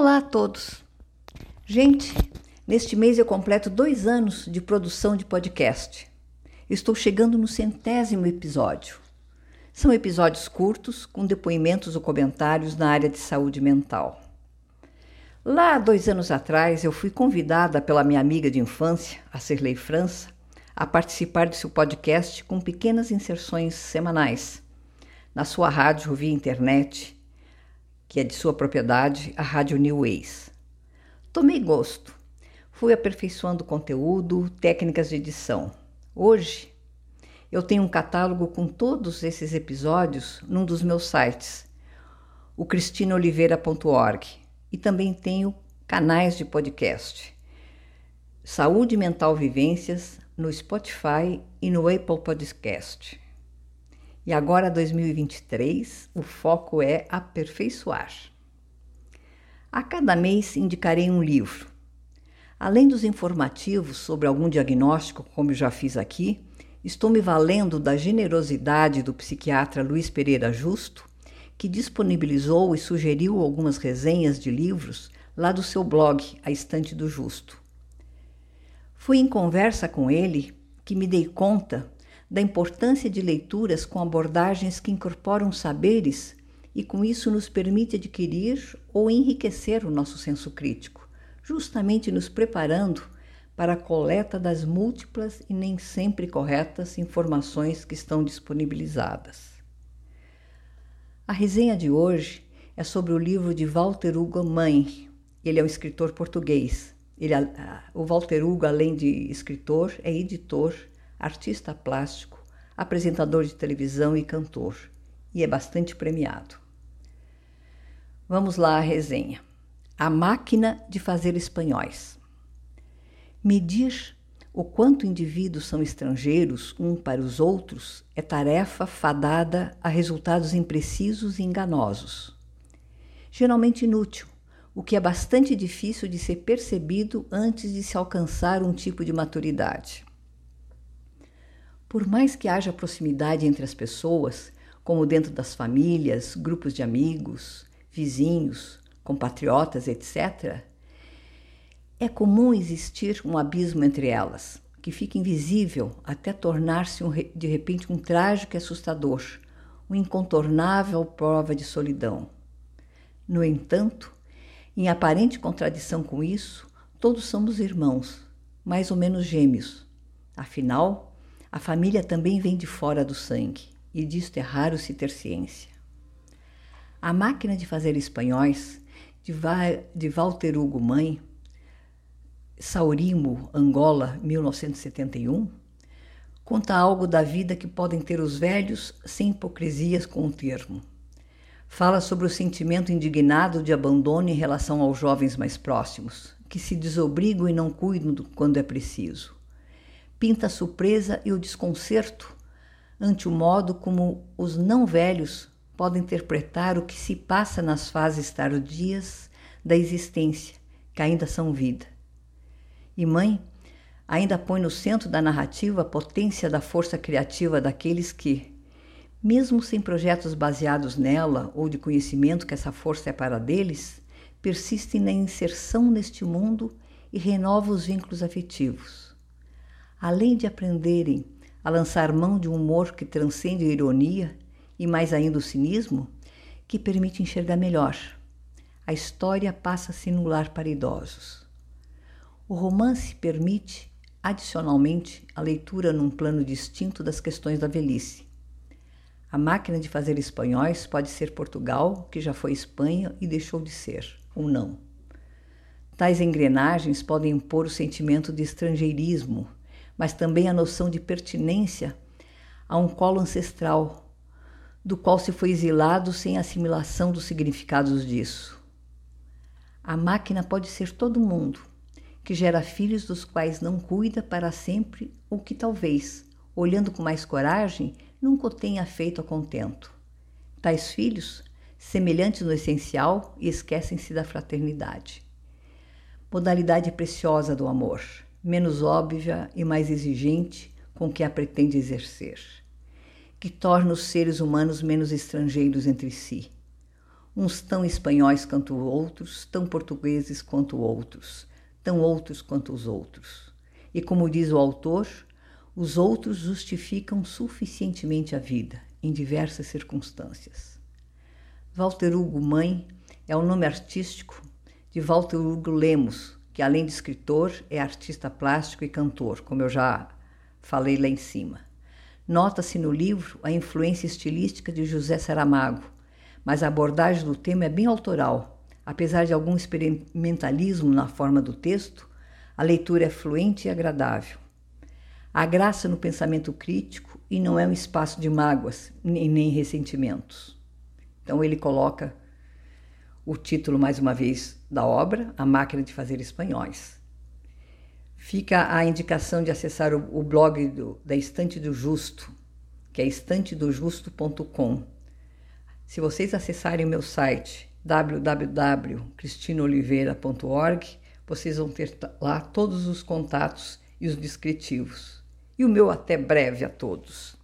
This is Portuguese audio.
Olá a todos! Gente, neste mês eu completo dois anos de produção de podcast. Estou chegando no centésimo episódio. São episódios curtos, com depoimentos ou comentários na área de saúde mental. Lá, dois anos atrás, eu fui convidada pela minha amiga de infância, a Cirlei França, a participar de seu podcast com pequenas inserções semanais na sua rádio via internet que é de sua propriedade, a Rádio New Ways. Tomei gosto. Fui aperfeiçoando conteúdo, técnicas de edição. Hoje, eu tenho um catálogo com todos esses episódios num dos meus sites, o cristinoliveira.org, e também tenho canais de podcast. Saúde Mental Vivências no Spotify e no Apple Podcast. E agora, 2023, o foco é aperfeiçoar. A cada mês indicarei um livro. Além dos informativos sobre algum diagnóstico, como eu já fiz aqui, estou me valendo da generosidade do psiquiatra Luiz Pereira Justo, que disponibilizou e sugeriu algumas resenhas de livros lá do seu blog, A Estante do Justo. Fui em conversa com ele que me dei conta da importância de leituras com abordagens que incorporam saberes e com isso nos permite adquirir ou enriquecer o nosso senso crítico, justamente nos preparando para a coleta das múltiplas e nem sempre corretas informações que estão disponibilizadas. A resenha de hoje é sobre o livro de Walter Hugo Mãe. Ele é um escritor português. Ele, o Walter Hugo, além de escritor, é editor artista plástico, apresentador de televisão e cantor, e é bastante premiado. Vamos lá à resenha. A máquina de fazer espanhóis. Medir o quanto indivíduos são estrangeiros um para os outros é tarefa fadada a resultados imprecisos e enganosos. Geralmente inútil, o que é bastante difícil de ser percebido antes de se alcançar um tipo de maturidade. Por mais que haja proximidade entre as pessoas, como dentro das famílias, grupos de amigos, vizinhos, compatriotas, etc., é comum existir um abismo entre elas, que fica invisível até tornar-se um, de repente um trágico e assustador, uma incontornável prova de solidão. No entanto, em aparente contradição com isso, todos somos irmãos, mais ou menos gêmeos. Afinal, a família também vem de fora do sangue, e disto é raro se ter ciência. A máquina de fazer espanhóis, de, Va de Walter Hugo Mãe, Saurimo, Angola, 1971, conta algo da vida que podem ter os velhos sem hipocrisias com o termo. Fala sobre o sentimento indignado de abandono em relação aos jovens mais próximos, que se desobrigam e não cuidam quando é preciso pinta a surpresa e o desconcerto ante o modo como os não velhos podem interpretar o que se passa nas fases tardias da existência, que ainda são vida. E mãe ainda põe no centro da narrativa a potência da força criativa daqueles que, mesmo sem projetos baseados nela ou de conhecimento que essa força é para deles, persistem na inserção neste mundo e renovam os vínculos afetivos além de aprenderem a lançar mão de um humor que transcende a ironia e mais ainda o cinismo, que permite enxergar melhor. A história passa a se anular para idosos. O romance permite, adicionalmente, a leitura num plano distinto das questões da velhice. A máquina de fazer espanhóis pode ser Portugal, que já foi Espanha e deixou de ser, ou não. Tais engrenagens podem impor o sentimento de estrangeirismo mas também a noção de pertinência a um colo ancestral, do qual se foi exilado sem assimilação dos significados disso. A máquina pode ser todo mundo, que gera filhos dos quais não cuida para sempre ou que talvez, olhando com mais coragem, nunca o tenha feito a contento. Tais filhos, semelhantes no essencial esquecem-se da fraternidade. Modalidade preciosa do amor menos óbvia e mais exigente com que a pretende exercer, que torna os seres humanos menos estrangeiros entre si. uns tão espanhóis quanto outros, tão portugueses quanto outros, tão outros quanto os outros. E como diz o autor, os outros justificam suficientemente a vida, em diversas circunstâncias. Walter Hugo Mãe é o nome artístico de Walter Hugo Lemos, que além de escritor é artista plástico e cantor, como eu já falei lá em cima. Nota-se no livro a influência estilística de José Saramago, mas a abordagem do tema é bem autoral. Apesar de algum experimentalismo na forma do texto, a leitura é fluente e agradável. Há graça no pensamento crítico e não é um espaço de mágoas nem, ressentimentos. Então ele coloca o título mais uma vez da obra, A Máquina de Fazer Espanhóis. Fica a indicação de acessar o, o blog do, da Estante do Justo, que é estantedojusto.com. Se vocês acessarem o meu site www.cristinoliveira.org, vocês vão ter lá todos os contatos e os descritivos. E o meu até breve a todos.